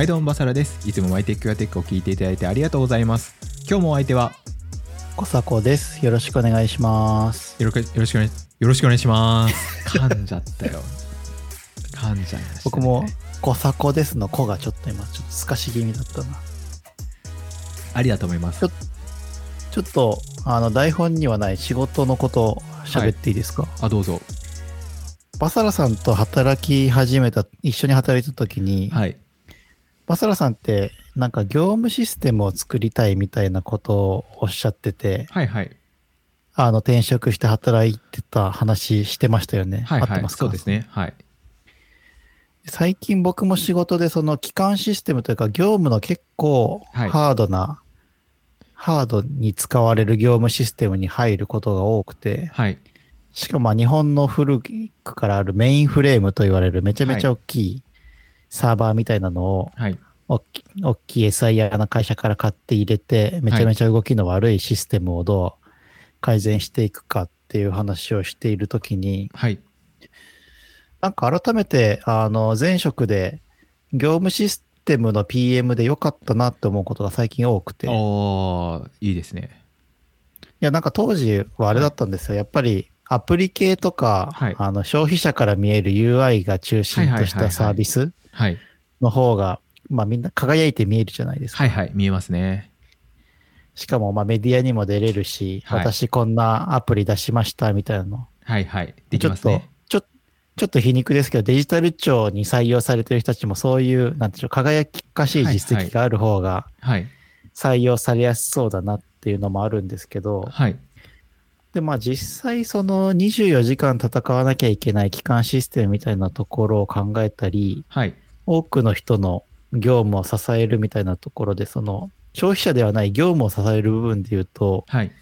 はいどうもバサラです。いつもマイテックやテックを聞いていただいてありがとうございます。今日もお相手は小迫です。よろしくお願いします。よろくよろしくお願いよろしくお願いします。噛んじゃったよ。噛んじゃいました、ね、僕も小迫ですの子がちょっと今ちょっと透かし気味だったな。ありだと思います。ちょちょっとあの台本にはない仕事のこと喋っていいですか、あどうぞ。バサラさんと働き始めた、一緒に働いた時に、はいバサラさんってなんか業務システムを作りたいみたいなことをおっしゃってて、はいはい。あの転職して働いてた話してましたよね。はいはい。合ってますか？そうですね。はい。最近僕も仕事でその基幹システムというか業務の結構はい。ハードな、ハードに使われる業務システムに入ることが多くて、はい。しかもまあ日本の古くからあるメインフレームと言われるめちゃめちゃ大きいサーバーみたいなのをはい大きい SIR の会社から買って入れてめちゃめちゃ動きの悪いシステムをどう改善していくかっていう話をしているときに、はい。なんか改めて、あの、前職で、業務システムの PM で良かったなって思うことが最近多くて。いおーいいですね。や、なんか当時はあれだったんですよ。やっぱり、アプリ系とか、はい。あの、消費者から見える UI が中心としたサービスはい。の方が、まあみんな輝いて見えるじゃないですか。はいはい見えますね。しかも、まあメディアにも出れるし、はい。私こんなアプリ出しましたみたいなの。はいはいできちょっとますね、ちょ、ちょっと皮肉ですけど、デジタル庁に採用されてる人たちもそういう、なんていうの、輝かしい実績がある方がはい。採用されやすそうだなっていうのもあるんですけど、はい。で、まあ実際その24時間戦わなきゃいけない基幹システムみたいなところを考えたり、はい。多くの人の業務を支えるみたいなところで、その消費者ではない業務を支える部分で言うと、はい。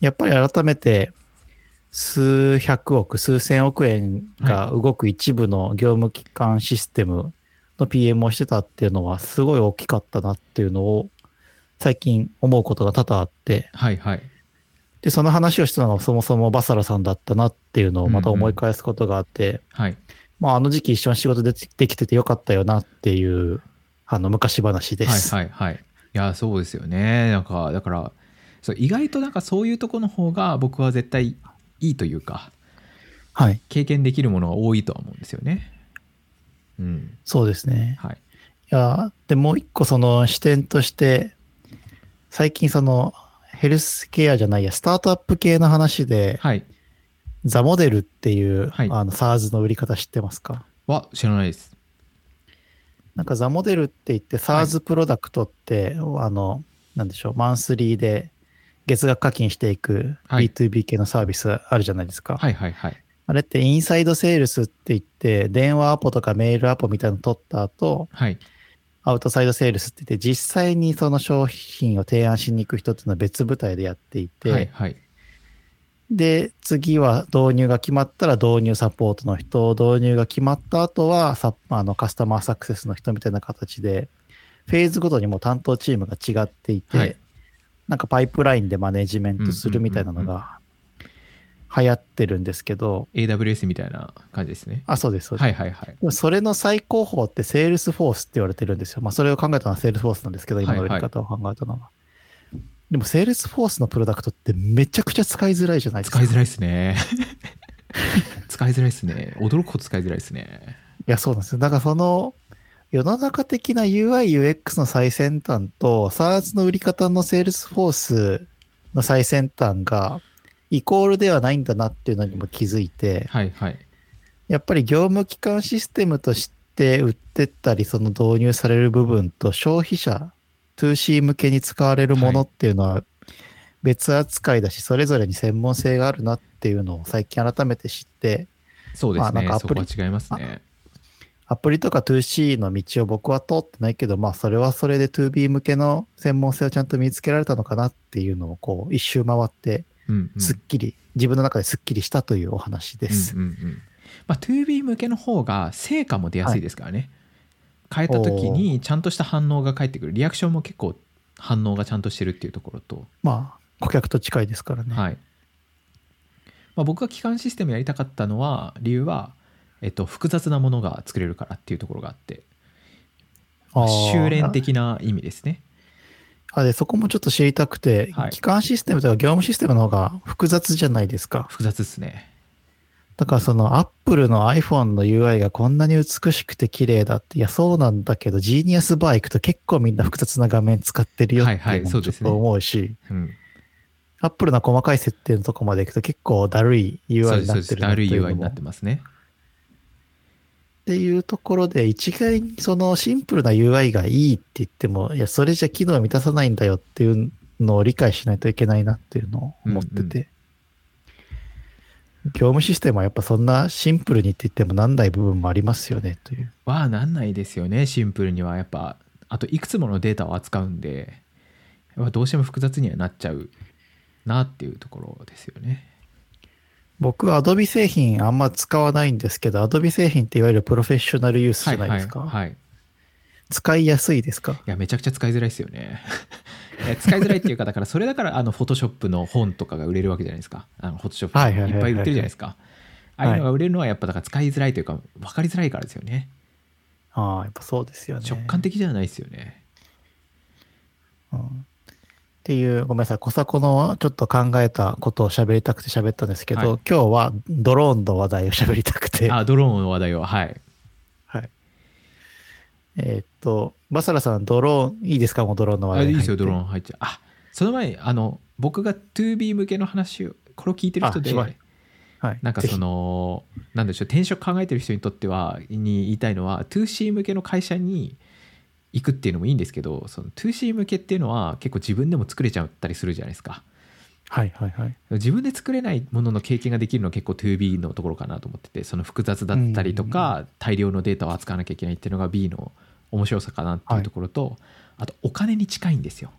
やっぱり改めて数百億、数千億円が動く一部の業務機関システムの PM をしてたっていうのはすごい大きかったなっていうのを最近思うことが多々あって、はいはい。で、その話をしたのがそもそもバサラさんだったなっていうのをまた思い返すことがあって、はい。まああの時期一緒に仕事でできててよかったよなっていう、あの昔話です。はいはいはい。いやそうですよね。なんかだからそう意外となんかそういうとこの方が僕は絶対いいというかはい。経験できるものが多いとは思うんですよね。うん。そうですね。はい。いや、で、もう一個その視点として、最近そのヘルスケアじゃないや、スタートアップ系の話で、はい。ザモデルっていう、はい。あの SARS の売り方知ってますか？は知らないですなんかザモデルって言って、SARS プロダクトって、あの、なんでしょう、マンスリーで月額課金していくはい。B2B 系のサービスあるじゃないですか。はいはいはい。あれってインサイドセールスって言って、電話アポとかメールアポみたいなの取った後、はい。アウトサイドセールスって言って、実際にその商品を提案しに行く人っていうのは別部隊でやっていて、はいはいで、次は導入が決まったら導入サポートの人、導入が決まった後はサあのカスタマーサクセスの人みたいな形で、フェーズごとにも担当チームが違っていて、はいなんかパイプラインでマネジメントするみたいなのが流行ってるんですけど、AWS みたいな感じですねあ、そうです、そうです。はいはいはいそれの最高峰ってセールスフォースって言われてるんですよ。まあそれを考えたのはセールスフォースなんですけど、今の売り方を考えたのは。でもセールスフォースのプロダクトってめちゃくちゃ使いづらいじゃないですか。使いづらいですね 使いづらいですね驚くほど使いづらいですねいや、そうなんですよ。だからその、世の中的な UI、UX の最先端と、 SaaS の売り方のセールスフォースの最先端が、イコールではないんだなっていうのにも気づいて、はいはいやっぱり業務基幹システムとして売ってったり、その導入される部分と消費者、2C 向けに使われるものっていうのは別扱いだし、それぞれに専門性があるなっていうのを最近改めて知って、そうですね、まあなんかアプリ違いますね。アプリとか 2C の道を僕は通ってないけど、まあそれはそれで 2B 向けの専門性をちゃんと見つけられたのかなっていうのをこう一周回ってうんうん。すっきり、自分の中ですっきりしたというお話です。うんうんうん。まあ、2B 向けの方が成果も出やすいですからね、変えた時にちゃんとした反応が返ってくるリアクションも結構反応がちゃんとしてるっていうところと、まあ顧客と近いですからね。はいまあ、僕が基幹システムやりたかったのは理由は、えっと、複雑なものが作れるからっていうところがあってあー修練的な意味ですね。あで、そこもちょっと知りたくて、はい機関システムとか業務システムの方が複雑じゃないですか。複雑ですね。だからその Apple の iPhone の UI がこんなに美しくて綺麗だって、いや、そうなんだけど、ジーニアスバー行くと結構みんな複雑な画面使ってるよってはいうちょっと思うし、うん。Apple の細かい設定のとこまで行くと結構だるい UI。になってるなだるい UI になってますね。っていうところで、一概にそのシンプルな UI がいいって言っても、いや、それじゃ機能を満たさないんだよっていうのを理解しないといけないなっていうのを思ってて。業務システムはやっぱそんなシンプルにって言ってもなんない部分もありますよねという。はなんないですよね、シンプルには。やっぱ、あといくつものデータを扱うんで、やっぱどうしても複雑にはなっちゃうなっていうところですよね。僕は Adobe 製品あんま使わないんですけど、Adobe 製品っていわゆるプロフェッショナルユースじゃないですか。はいはい、はい。い使いやすいですか？や、めちゃくちゃ使いづらいですよね。え使いづらいっていうか、だからそれだから、あの、フォトショップの本とかが売れるわけじゃないですか。あの、フォトショップはいっぱい売ってるじゃないですか。ああいうのが売れるのはやっぱだから使いづらいというか、分かりづらいからですよね。ああ、やっぱそうですよね。直感的じゃないですよね。うんっていう、ごめんなさい、小迫のちょっと考えたことを喋りたくて喋ったんですけど、はい今日はドローンの話題を喋りたくて、あ、ドローンの話題を、はい。はい。えーっと、バサラさん、ドローン、いいですか？もうドローンの話題。あいいですよ、ドローン。ン入っちゃう。あその前に、あの、僕が 2B 向けの話を、これを聞いてる人ではい。なんかその、なんでしょう、転職考えてる人にとっては、に言いたいのは、2C 向けの会社に行くっていうのもいいんですけど、その 2C 向けっていうのは結構自分でも作れちゃったりするじゃないですか。はいはいはい。自分で作れないものの経験ができるのは結構 2B のところかなと思っててその複雑だったりとか大量のデータを扱わなきゃいけないっていうのが B の面白さかなっていうところと、あとお金に近いんですよ。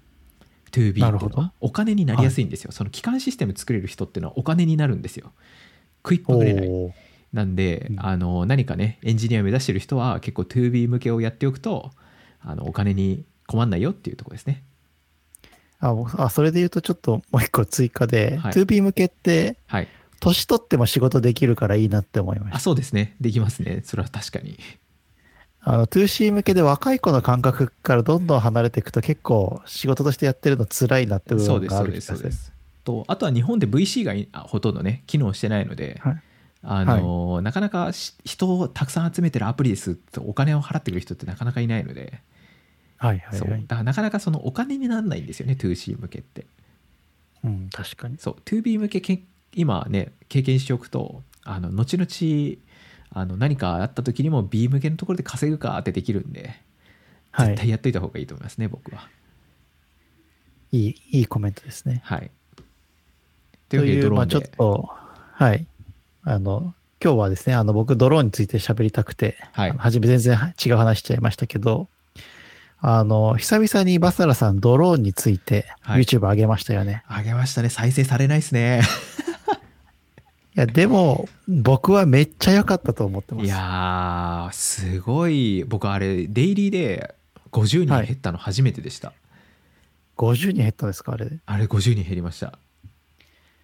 2B っていうのは。お金になりやすいんですよ、その基幹システム作れる人っていうのはお金になるんですよ。食いっぱぐれない。なんで、うん。あの何かねエンジニアを目指してる人は結構 2B 向けをやっておくとあのお金に困んないよっていうところですねあ僕あ、それで言うとちょっともう一個追加で、はい。2B 向けって、はい。年取っても仕事できるからいいなって思いました。あそうですね。できますね。それは確かに。あの、2C 向けで若い子の感覚からどんどん離れていくと結構仕事としてやってるの辛いなって部そうですそう分がある気がする。ですそうですとあとは日本で VC がほとんどね機能してないので、はい。あのなかなかし人をたくさん集めてるアプリですってお金を払ってくる人ってなかなかいないので、はいはいはい。からなかなかそのお金にならないんですよね 2C 向けってうん、確かに。そう 2B 向けけ今ね経験しておくとあの後々あの何かあった時にも B 向けのところで稼ぐかってできるんではい絶対やっといた方がいいと思いますね、僕はいい、いいコメントですね。はいとというわけでいう、まあドローンで、ちょっと、はい。あの、今日はですね、あの、僕、ドローンについて喋りたくて、はい初め全然違う話しちゃいましたけど、あの、久々にバサラさん、ドローンについて、はい。YouTube 上げましたよね。あげましたね。再生されないですね。いや、でも、僕はめっちゃ良かったと思ってます。いやーすごい。僕あれデイリーで50人減ったの初めてでした、50人減ったんですか、あれ。あれ50人減りました。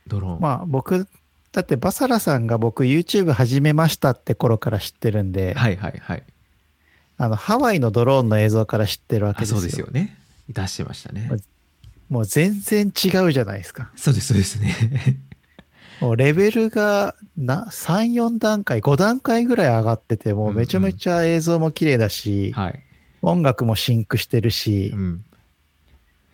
ドローン、まあ、僕、だってバサラさんが僕 YouTube 始めましたって頃から知ってるんで、はいはいはいあの、ハワイのドローンの映像から知ってるわけですよ。あそうですよね。出してましたね。まもう全然違うじゃないですか。そうですそうですね。もうレベルがな3、4段階、5段階ぐらい上がってて、もうめちゃめちゃ映像も綺麗だし、はい、音楽もシンクしてるしう、ん、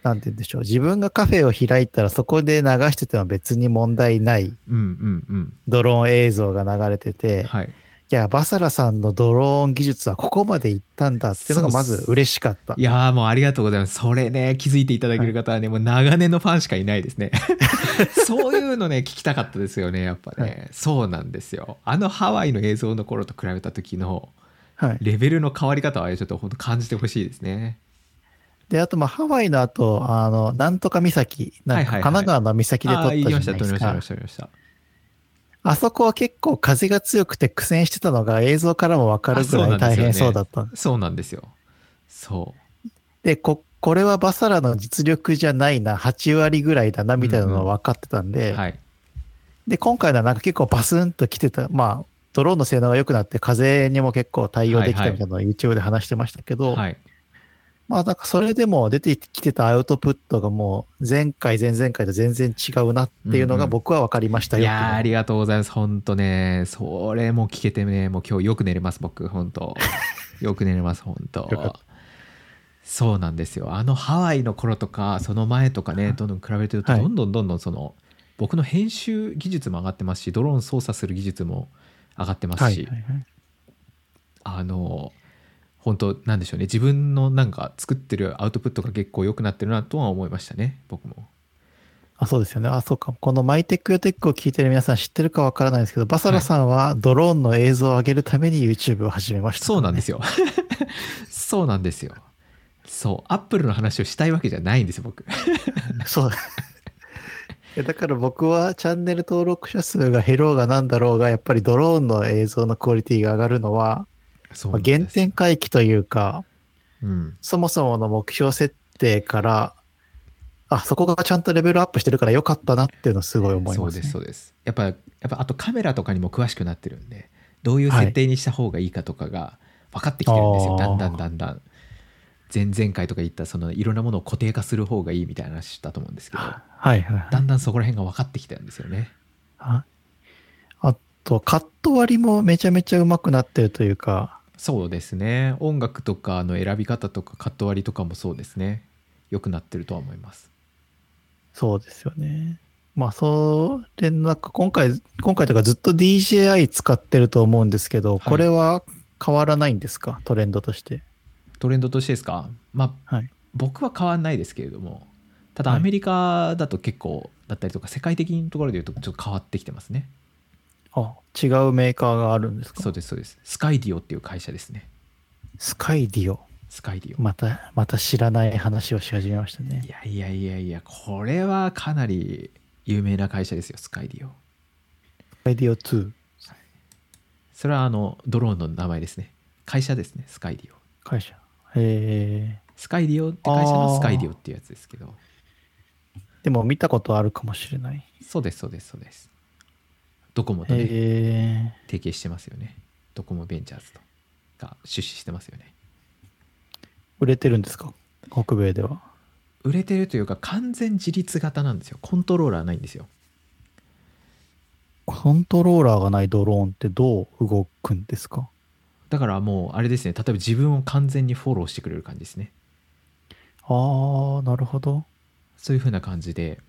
なんて言うんでしょう。自分がカフェを開いたらそこで流してても別に問題ないうんうんうん。ドローン映像が流れてて、はいいや、バサラさんのドローン技術はここまで行ったんだっていうのがまず嬉しかったい。やーもうありがとうございます。それね、気づいていただける方はね、もう長年のファンしかいないですね。そういうのね、聞きたかったですよね、やっぱね。はいそうなんですよ。あのハワイの映像の頃と比べた時のはい。レベルの変わり方はちょっと本当感じてほしいですね。で、あと、まあ、ハワイの後、あの、なんとか岬、なんかはいはいはい神奈川の岬で撮ったじゃない言いました、撮りですかました、撮りまし。た、撮りました。あそこは結構風が強くて苦戦してたのが映像からもわかるぐらい大変そうだった。そうなんですよ。そで、こ、これはバサラの実力じゃないな、8割ぐらいだな、みたいなのは分かってたんう。で、はい。で、今回のはなんか結構バスンと来てた、まあ、ドローンの性能が良くなって風にも結構対応できたみたいなのを YouTube で話してましたけど、はい。まあ、だからそれでも出てきてたアウトプットがもう前回、前々回と全然違うなっていうのが僕は分かりましたよ、いやーありがとうございます。本当ね、それも聞けてね、もう今日よく寝れます、僕、本当。よく寝れます、本当。そうなんですよ。あのハワイの頃とか、その前とかね、どんどん比べてると、はい。どんどんどんどんその、僕の編集技術も上がってますし、ドローン操作する技術も上がってますし、はいはいはい。あの、本当なんでしょうね、自分のなんか作ってるアウトプットが結構良くなってるなとは思いましたね、僕も。あ、そうですよね。あ、そうか。このマイテックヨテックを聞いてる皆さん知ってるかわからないですけど、バサラさんはドローンの映像を上げるために YouTube を始めました、そうなんですよ。そうなんですよ。そう、アップルの話をしたいわけじゃないんですよ、僕。そう。いやだから僕はチャンネル登録者数が減ろうがなんだろうが、やっぱりドローンの映像のクオリティが上がるのは、まあ原点回帰というか、うん。そもそもの目標設定から、あ、そこがちゃんとレベルアップしてるから良かったなっていうのをすごい思います、ね。そうです、そうです。やっぱ、やっぱあとカメラとかにも詳しくなってるんで、どういう設定にした方がいいかとかが分かってきてるんですよ、はいだんだんだんだん。前々回とか言ったそのいろんなものを固定化する方がいいみたいな話したと思うんですけど、はいはいはい。だんだんそこら辺が分かってきたんですよね。ああと、カット割りもめちゃめちゃ上手くなってるというか、そうですね。音楽とかの選び方とかカット割りとかもそうですね。良くなってるとは思います。そうですよね。まあ、それ、なんか今回、今回とかずっと DJI 使ってると思うんですけど、はいこれは変わらないんですか？トレンドとして。トレンドとしてですか？まあ、はい。僕は変わんないですけれどもただはいアメリカだと結構だったりとか世界的なところで言うとちょっと変わってきてますねあ、違うメーカーがあるんですか？そうですそうです。スカイディオっていう会社ですね。スカイディオ？スカイディオ、また、また知らない話をし始めましたいね。やいやいやいやこれはかなり有名な会社ですよスカイディオ。スカイディオ2それはあのドローンの名前ですね。会社ですねスカイディオ。会社。へえ。スカイディオって会社のスカイディオっていうやつですけど。でも見たことあるかもしれない。そうですそうですそうですドコモとね。提携してますよね。ドコモベンチャーズとが出資してますよね。売れてるんですか？北米では。売れてるというか完全自立型なんですよ。コントローラーないんですよ。コントローラーがないドローンってどう動くんですか？だからもうあれですね。例えば自分を完全にフォローしてくれる感じですね。ああ、なるほど。そういう風な感じで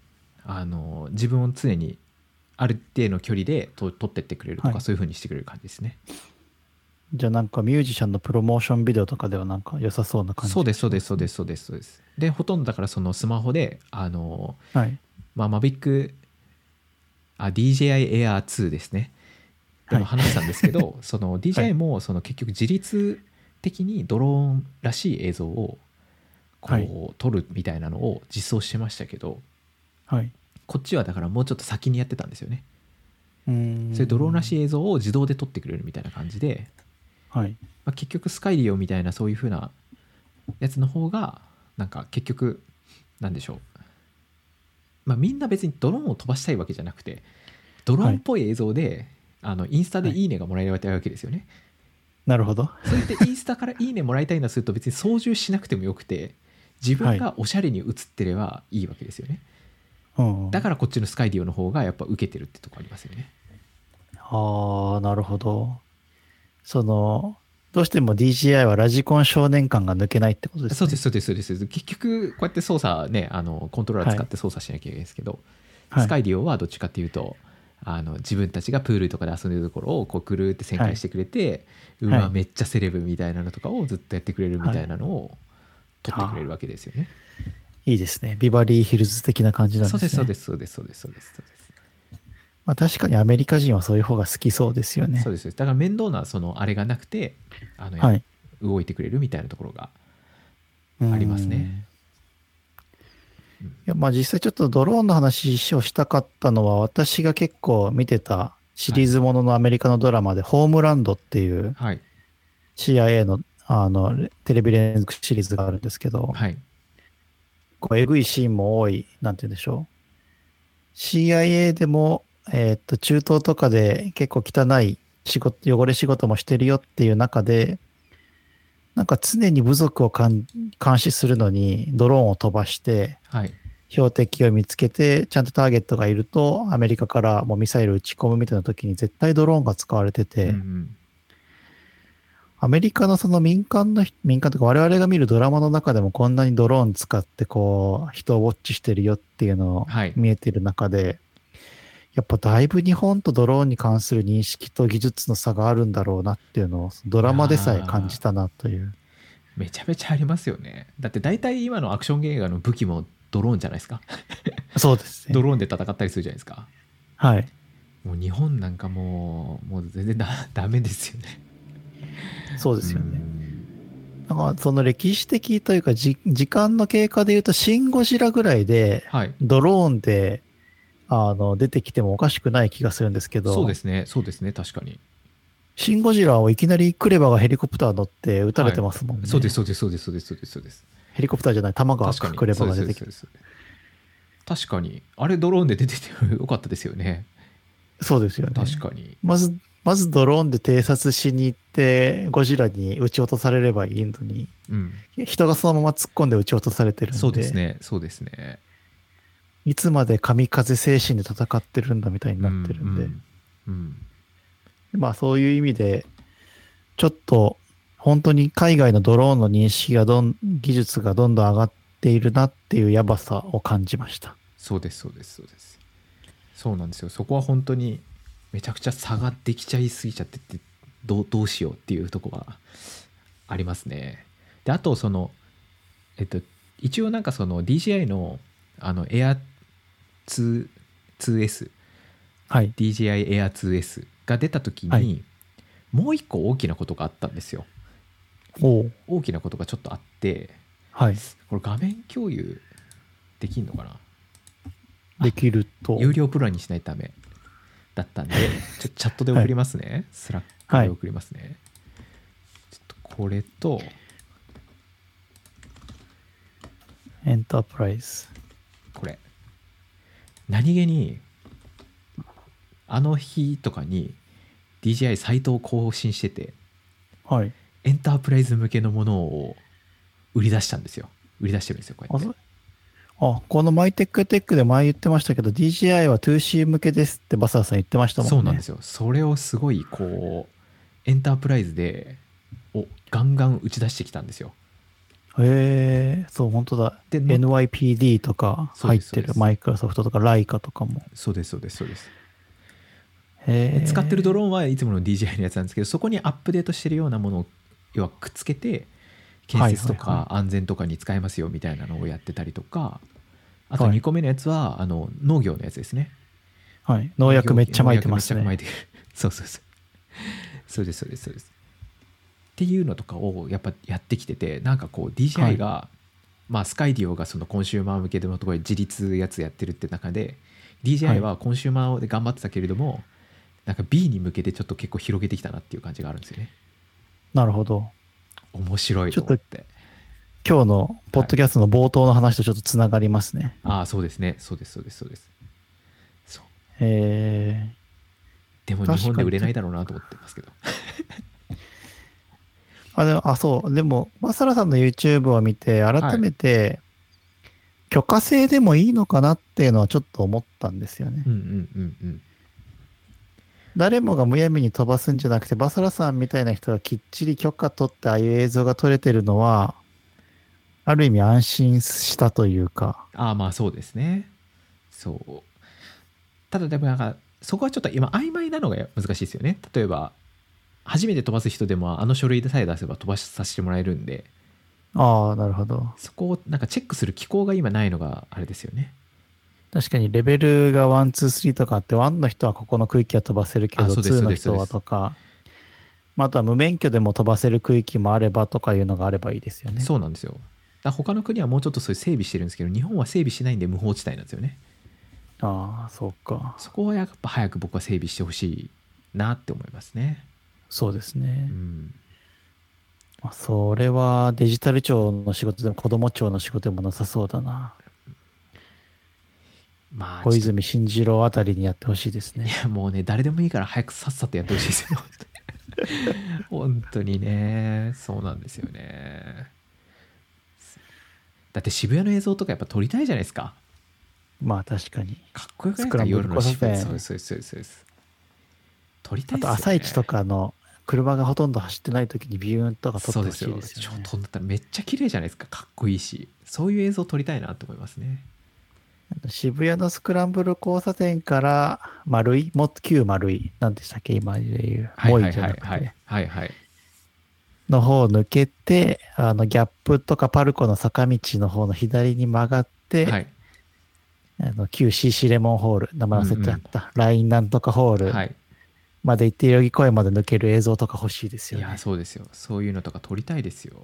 あの自分を常にある程度の距離でと撮ってってくれるとか、はい。そういう風にしてくれる感じですね。じゃあなんかミュージシャンのプロモーションビデオとかではなんか良さそうな感じ。そうですそうですそうですそうですそうです。でほとんどだからそのスマホであのはい。まあマビックあ DJI Air 2ですね。でもはい話したんですけど、その DJI もその結局自律的にドローンらしい映像をこはい。う撮るみたいなのを実装してましたけど、はい。こっちはだからもうちょっと先にやってたんですよね。うーん。そういうドローンらしい。い映像を自動で撮ってくれるみたいな感じで、はい。まあ、結局スカイリオみたいなそういう風なやつの方がなんか結局なんでしょうまあみんな別にドローンを飛ばしたいわけじゃなくてドローンっぽい映像で、あのインスタでいいねがもらえるわけですよね。なるほど。それでインスタからいいねもらいたいのすると別に操縦しなくてもよくて自分がおしゃれに映ってればいいわけですよね。うん。だからこっちのスカイディオの方がやっぱ受けてるってとこありますよね。ああ、なるほど。その、どうしても DJI はラジコン少年感が抜けないってことですね。そうですそうですそうです結局こうやって操作ねあのコントローラー使って操作しなきゃいけないですけど、はい。スカイディオはどっちかっていうとあの自分たちがプールとかで遊んでるところをこうくるって旋回してくれて、うわ、はいめっちゃセレブみたいなのとかをずっとやってくれるみたいなのを撮ってくれるわけですよね。いいですね。ビバリーヒルズ的な感じなんですね。そうですそうですそうですそうですそうです。まあ確かにアメリカ人はそういう方が好きそうですよねそう。ですだから面倒なそのあれがなくてあの、はい。動いてくれるみたいなところがうんありますね。いや、まあ実際ちょっとドローンの話をしたかったのは、私が結構見てたシリーズもののアメリカのドラマで、ホームランドっていうはい CIA のあのテレビ連続シリーズがあるんですけど、はいこうえぐいシーンも多い、なんて言うんでしょう。CIA でも、えーっと、中東とかで結構汚い仕事、汚れ仕事もしてるよっていう中で、なんか常に部族を監監視するのにドローンを飛ばして、はい標的を見つけて、ちゃんとターゲットがいると、アメリカからもうミサイル撃ち込むみたいな時に絶対ドローンが使われてて、うんうんアメリカのその民間の人、民間とか我々が見るドラマの中でもこんなにドローン使ってこう、人をウォッチしてるよっていうのをはい見えてる中で、やっぱだいぶ日本とドローンに関する認識と技術の差があるんだろうなっていうのをドラマでさえ感じたなという。めちゃめちゃありますよねだって大体今のアクション映画の武器もドローンじゃないですかそうですね。ドローンで戦ったりするじゃないですかはい。もう日本なんかもうもう全然だ ダメですよねそうですよね。うん。なんかその歴史的というかじ時間の経過で言うと、シン・ゴジラぐらいではい。ドローンであの出てきてもおかしくない気がするんですけど、そうですね。そうですね。確かに。シン・ゴジラをいきなりクレバがヘリコプター乗って撃たれてますもんね。そうですそうですそうですそうですそうですそうです。ヘリコプターじゃない、弾がクレバが出てきて。確かに。あれドローンで出ててよかったですよね。そうですよね。確かに。まず、まずドローンで偵察しに行って、ゴジラに撃ち落とされればいいのに、うん。人がそのまま突っ込んで撃ち落とされてるんで、そうですね。そうですね。いつまで神風精神で戦ってるんだみたいになってるんで、うんうんまあそういう意味で、ちょっと本当に海外のドローンの認識がどん、技術がどんどん上がっているなっていうやばさを感じました。そうですそうですそうです。そうなんですよ。そこは本当にめちゃくちゃ差ができちゃいすぎちゃっててどうどうしようっていうとこがありますねであとそのえっと一応なんかその DJI のあの Air2 2S はい。DJI Air 2S が出た時に、はいもう一個大きなことがあったんですよ大きなことがちょっとあってはい。これ画面共有できんのかな？できると。有料プランにしないとダメだったんでちょチャットで送りますね、スラックで送りますね、ちょっとこれとエンタープライズ。これ。何気にあの日とかに DJI サイトを更新しててはい。エンタープライズ向けのものを売り出したんですよ。売り出してるんですよこうやあって。そあ、このマイテックテックで前言ってましたけど、DJI は 2C 向けですってバサラさん言ってましたもんね。そうなんですよそれをすごいこうエンタープライズでおガンガン打ち出してきたんですよへえ、そう、本当だ。で NYPD とか入ってるマイクロソフトとかライカとかも。そうですそうですそうです。使ってるドローンはいつもの DJI のやつなんですけどそこにアップデートしてるようなものを要はくっつけて建設とはいはいか安全とかに使えますよみたいなのをやってたりとかあとはい。2個目のやつはあの農業のやつですね。はい。農薬めっちゃ撒いてますね。めっちゃ撒いてる そうそうそう。そうですそうですそうです。っていうのとかをやっぱやってきててなんかこう DJI が、まあスカイディオがそのコンシューマー向けでのところで自立やつやってるって中で DJI はコンシューマーで頑張ってたけれども、なんか B に向けてちょっと結構広げてきたなっていう感じがあるんですよね。なるほど。面白いと思って今日のポッドキャストの冒頭の話とちょっとつながりますね。ああそうですねそうですそうですそうですそうへえ。でも日本で売れないだろうなと思ってますけどあ、でも、あ、そう。でも、バサラさんの YouTube を見て、改めて、許可制でもいいのかなっていうのはちょっと思ったんですよね。うんうんうんうん誰もがむやみに飛ばすんじゃなくて、バサラさんみたいな人がきっちり許可取って、ああいう映像が撮れてるのは、ある意味安心したというか、ああまあそうですね。そう。ただでもなんかそこはちょっと今曖昧なのが難しいですよね。例えば初めて飛ばす人でもあの書類でさえ出せば飛ばさせてもらえるんで。ああ、なるほど。そこをなんかチェックする機構が今ないのがあれですよね確かにレベルが1、2、3とかあって、1の人はここの区域は飛ばせるけど、あそうです2の人はとか、まあ、あとは無免許でも飛ばせる区域もあればとかいうのがあればいいですよね。そうなんですよだ他の国はもうちょっとそういう整備してるんですけど日本は整備しないんで無法地帯なんですよねああ、そうか。そこはやっぱ早く僕は整備してほしいなって思いますねそうですねう。んまあ、それはデジタル庁の仕事でも子供庁の仕事でもなさそうだな。まあ小泉進次郎あたりにやってほしいですいね。やもうね誰でもいいから早くさっさとやってほしいですよ。本当にねそうなんですよね。だって渋谷の映像とかやっぱ撮りたいじゃないですか。まあ確かに。かっこよくない？ですか夜の渋谷。そうですそうですそうです。撮りたあといですよ、ね、朝一とかの車がほとんど走ってない時にビューンとか撮ってほしいそうですよですよ。ね。ちょっと撮ったらめっちゃ綺麗じゃないですか。かっこいいし。そういう映像撮りたいなと思いますね渋谷のスクランブル交差点から丸い、もっと旧丸い、なんでしたっけ今でいはいもういじゃなくて。はいはいの方を抜けて、あの、ギャップとかパルコの坂道の方の左に曲がって、はい。あの、旧 CC レモンホール、名前忘れちゃった、ラインなんとかホールはい。まで行って、代々木公園まで抜ける映像とか欲しいですいよね。やそうですよ。そういうのとか撮りたいですよ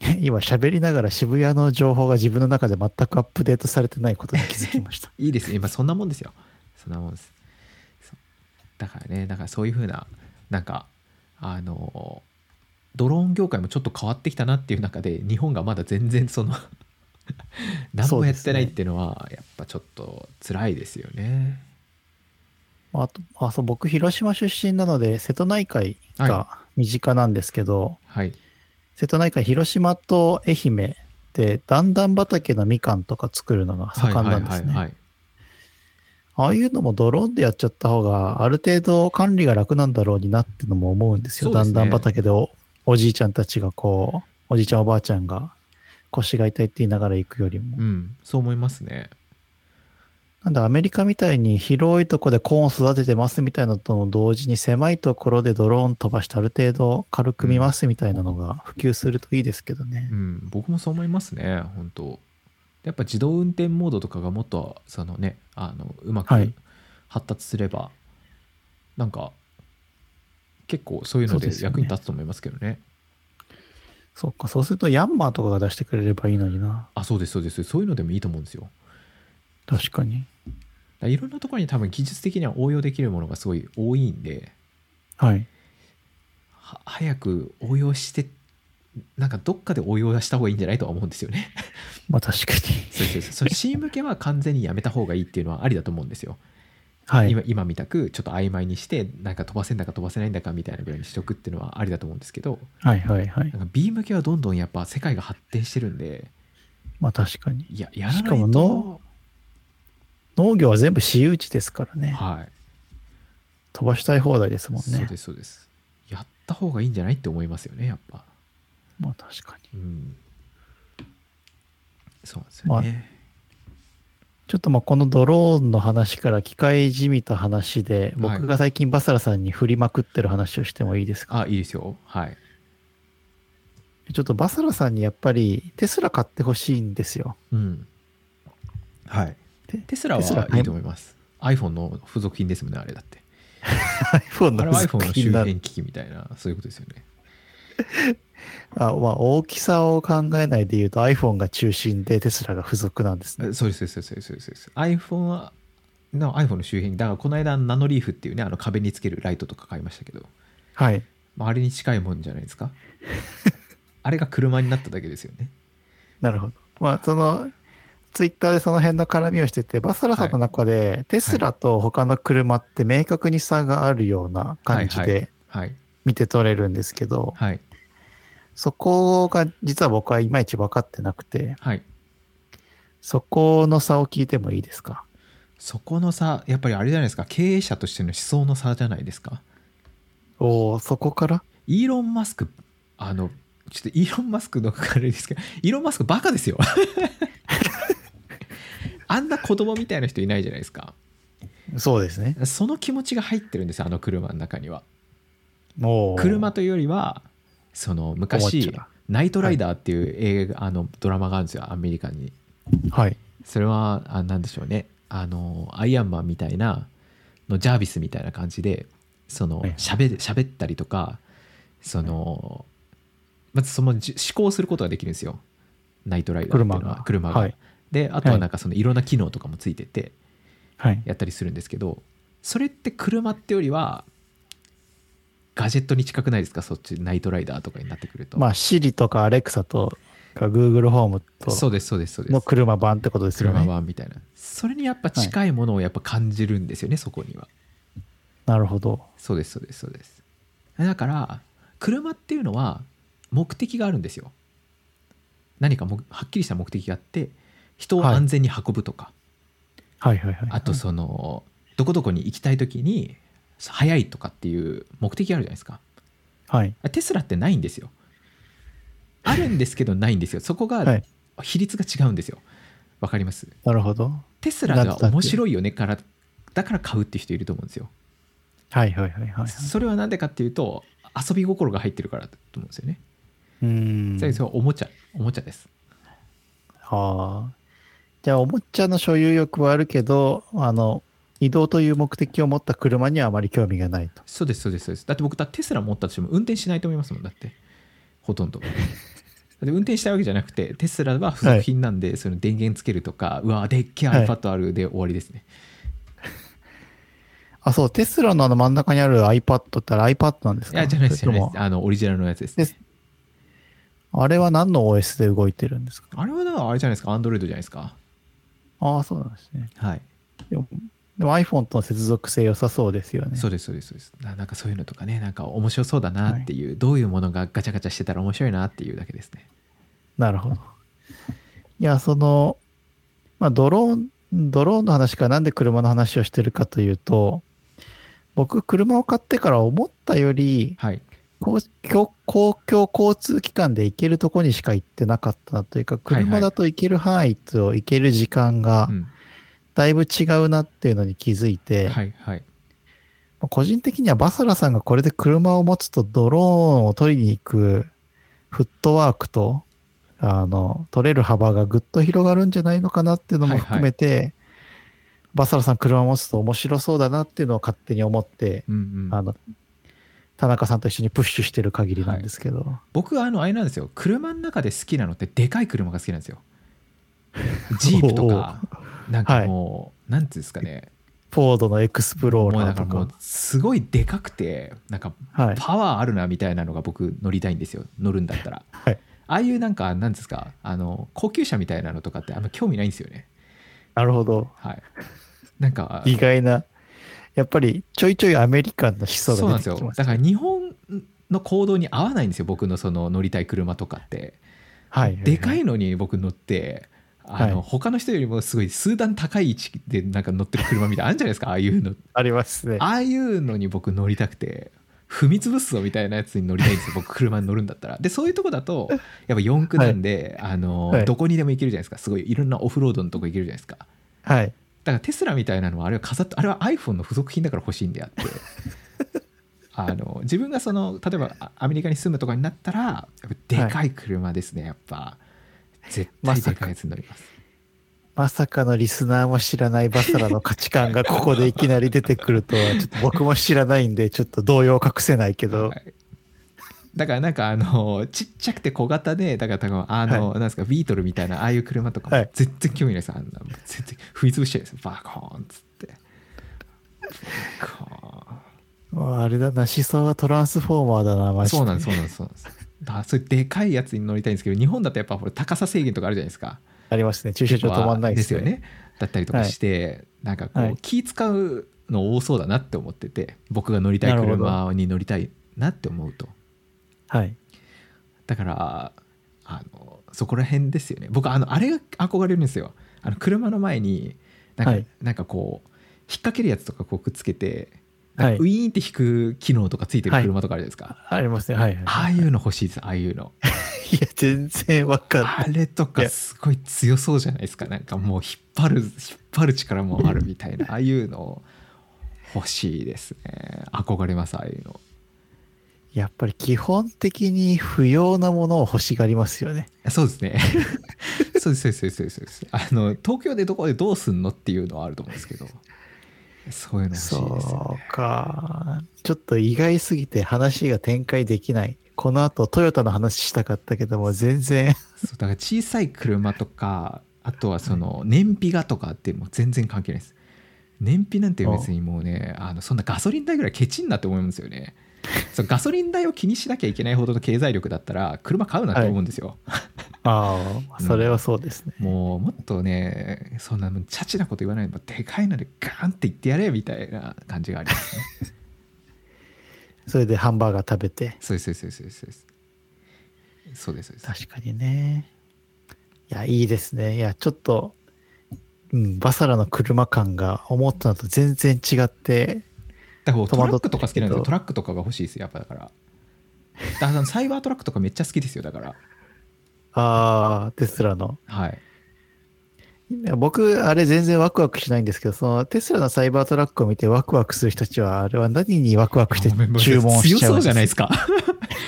今喋りながら渋谷の情報が自分の中で全くアップデートされてないことに気づきました。いいですね今そんなもんですよ。そんなもんです。だからねだからそういうふうななんかあのドローン業界もちょっと変わってきたなっていう中で日本がまだ全然その 何もやってないっていうのはやっぱちょっと辛いですよね。あと、あ、そう、僕、広島出身なので、瀬戸内海が身近なんですけど、はい瀬戸内海、広島と愛媛で、段々畑のみかんとか作るのが盛んなんですね。はいはいはいはいああいうのもドローンでやっちゃった方が、ある程度管理が楽なんだろうになってのも思うんですよ。そうですね段々畑でおおじいちゃんたちがこう、おじいちゃんおばあちゃんが腰が痛いって言いながら行くよりも。うんそう思いますねなんでアメリカみたいに広いとこでコーン育ててますみたいなのと同時に狭いところでドローン飛ばしてある程度軽く見ますみたいなのが普及するといいですけどね。う。ん僕もそう思いますね本当。やっぱ自動運転モードとかがもっとそのねあのうまくはい発達すれば、なんか結構そういうので役に立つと思いますけどね。そっか、そうするとヤンマーとかが出してくれればいいのにな。あそうですそうです。そういうのでもいいと思うんですよ確かに。らいろんなところに多分技術的には応用できるものがすごい多いんではい。は早く応用してなんかどっかで応用した方がいいんじゃないとは思うんですよねまあ確かに。そうそうそう C 向けは完全にやめた方がいいっていうのはありだと思うんですよはい。今今みたくちょっと曖昧にしてなんか飛ばせんだか飛ばせないんだかみたいなぐらいにしとくっていうのはありだと思うんですけどはいはいはい。なんか B 向けはどんどんやっぱ世界が発展してるんでまあ確かに。いややらないとしかもの農業は全部私有地ですからね。はい、飛ばしたい放題ですもんね。そうで。すそうです。やった方がいいんじゃないって思いますよねやっぱ。まあ確かに。うん。そうですよね、ちょっとまあこのドローンの話から機械じみた話で、はい。僕が最近バサラさんに振りまくってる話をしてもいいですか？あいいですよ。はい。ちょっとバサラさんにやっぱりテスラ買ってほしいんですよ。うん。はいテテスラテスラはいいと思います。iPhone の付属品ですもんねあれだって。iPhone の付 iPhone の周辺機器みたいなそういうことですよね。あ、まあ大きさを考えないで言うと iPhone が中心でテスラが付属なんですね。えそうですそうですそうですそうです。そうです iPhone はの iPhone の周辺だからこの間ナノリーフっていうねあの壁につけるライトとか買いましたけど、はい。まあ、あれに近いもんじゃないですか。あれが車になっただけですよね。なるほど。まあその、ツイッターでその辺の絡みをしてて、バサラさんの中で、テスラと他の車って明確に差があるような感じではい。見て取れるんですけど、はい。そこが実は僕はいまいち分かってなくて、はい。そこの差を聞いてもいいですか？そこの差やっぱりあれじゃないですか？経営者としての思想の差じゃないですか？おおそこから？イーロン・マスクあのちょっとイーロン・マスクのあれですけどイーロン・マスクバカですよ あんな子供みたいな人いないじゃないですか。そうですね。その気持ちが入ってるんですよあの車の中には。もう。車というよりはその昔ちゃ「ナイトライダー」っていう映画、あのドラマがあるんですよアメリカに。はい。それはあなんでしょうね。あのアイアンマンみたいなのジャービスみたいな感じでそのはいしゃべ喋ったりとかそのまずそのじ思考することができるんですよ。ナイトライダーっていうのは。車が。はいであとはなんかそのいろんな機能とかもついててはい。やったりするんですけどそれって車ってよりはガジェットに近くないですか？そっちナイトライダーとかになってくると。まあ、シリとかアレクサとか Google ホームとそうですそうですそうです。の車版ってことですよ車ね。版みたいな。それにやっぱ近いものをやっぱ感じるんですよね、そこには。なるほど。そうですそうですそうです。だから車っていうのは目的があるんですよ。何かもはっきりした目的があって人を安全に運ぶとか、はいはいはい。あとそのどこどこに行きたい時に速いとかっていう目的があるじゃないですかはい。テスラってないんですよあるんですけどないんですよそこがはい。比率が違うんですよわかります？なるほど。テスラが面白いよねからだから買うって人いると思うんですよはいはいはいはい。それは何でかっていうと遊び心が入ってるからだと思うんですよね。うーん。それはおもちゃおもちゃです。はあ。じゃあ、おもちゃの所有欲はあるけど、あの、移動という目的を持った車にはあまり興味がないと。そうですそうですそうです。だって僕テスラ持ったとしても運転しないと思いますもんだってほとんど。だって運転したいわけじゃなくてテスラは付属品なんで、その電源つけるとかうわでっけえはい iPad あるで終わりですね。あ、そう、テスラのあの真ん中にある iPad ってあれ iPad なんですか？いやじゃないですじゃないであのオリジナルのやつです、ねで。あれは何の OS で動いてるんですか？あれはだからあれじゃないですか？Android じゃないですか？ああ、そうなんですね。はい。でもでも iPhone との接続性良さそうですよね。そうですそうですそうです。ななんかそういうのとかねなんか面白そうだなっていう、どういうものがガチャガチャしてたら面白いなっていうだけですね。なるほど。いや、その、まあ、ドローン、ドローンの話からなんで車の話をしてるかというと、僕、車を買ってから思ったより、はい。公共公共交通機関で行けるとこにしか行ってなかったなというか、はいはい車だと行ける範囲と行ける時間がうん。だいぶ違うなっていうのに気づいて、はいはい。まあ個人的にはバサラさんがこれで車を持つとドローンを取りに行くフットワークと、あの、取れる幅がぐっと広がるんじゃないのかなっていうのも含めて、バサラさん車を持つと面白そうだなっていうのを勝手に思って、うんうん。あの、田中さんと一緒にプッシュしてる限りなんですけど、僕はあのあれなんですよ。車の中で好きなのってでかい車が好きなんですよ。ジープとかなんかもう、なんていうんですかね。フォードのエクスプローラーとか。も。すごいでかくてなんかはい。パワーあるなみたいなのが僕乗りたいんですよ。乗るんだったら。はい。ああいうなんかなんですかあの高級車みたいなのとかってあんま興味ないんですよね。なるほど。はい。なんか意外な。やっぱりちょいちょいアメリカンの思想そうなんですよ。だから日本の行動に合わないんですよ僕のその乗りたい車とかって。はい。でかいのに僕乗ってあの、はい。他の人よりもすごい数段高い位置でなんか乗ってる車みたいあるんじゃないですかああいうの。ありますね。ああいうのに僕乗りたくて踏み潰すぞみたいなやつに乗りたいんですよ僕車に乗るんだったら。でそういうとこだとやっぱ四駆なんで、あのはい。どこにでも行けるじゃないですか。すごいいろんなオフロードのとこ行けるじゃないですか。はい。だからテスラみたいなのはあれは飾ってあれは iPhone の付属品だから欲しいんであって。あの自分がその例えばあアメリカに住むとかになったらでかい車ですね、やっぱ。絶対でかいやつに乗ります、まさかのリスナーも知らないバサラの価値観がここでいきなり出てくるとは、ちょっと僕も知らないんで、ちょっと動揺を隠せないけど、はいだからなんかあのちっちゃくて小型でだから多分あの、なんですかビートルみたいなああいう車とかはい。も全然興味ないです、あんな全然踏み潰しちゃうんです。よバコーンっつって。こもうあれだな、思想はトランスフォーマーだな、マジで。うそうなんですそうなんですそうなんです。だそういうでかいやつに乗りたいんですけど日本だとやっぱほら高さ制限とかあるじゃないですか。ありますね。駐車場止まんないですよ。ね。だったりとかして、なんかこう、はい。気使うの多そうだなって思ってて僕が乗りたい車に乗りたいなって思うとはい。だからあのそこら辺ですよね。僕あのあれが憧れるんですよ。あの車の前になんか,、はい。なんかこう引っ掛けるやつとかこうくっつけてウィーンって引く機能とかついてる車とかあるじゃないですか、ありますね。はい、はい。ああいうの欲しいですああいうの。いや、全然わかんない。あれとかすごい強そうじゃないですか。なんかもう引っ張る引っ張る力もあるみたいな。ああいうの欲しいですね。憧れますああいうのやっぱり基本的に不要なものを欲しがりますよね。そうですね。そうですそうですそうですそうです。あの東京でどこでどうすんのっていうのはあると思うんですけど。そういうの欲しいですよそねうか。ちょっと意外すぎて話が展開できない。この後トヨタの話したかったけども全然。そうだから小さい車とかあとはその燃費がとかってもう全然関係ないです。燃費なんて別にもうねあのそんなガソリン代ぐらいケチんなって思うんですよね そうガソリン代を気にしなきゃいけないほどの経済力だったら車買うなって思うんですよ、ああ、それはそうですね。もうもっとねそんなチャチなこと言わないででかいのでガーンって言ってやれみたいな感じがありますねそれでハンバーガー食べて。そうですそうですそうですそうですそうですそうです確かにね。いや、いいですね。いや、ちょっと、うん、バサラの車感が思ったのと全然違って、だからトラックとか好きなんですよ。トラックとかが欲しいですよやっぱだから。だからサイバートラックとかめっちゃ好きですよだから。ああ、テスラの。はい。僕、あれ全然ワクワクしないんですけど、そのテスラのサイバートラックを見てワクワクする人たちは、あれは何にワクワクして注文しちゃうん強そうじゃないですか。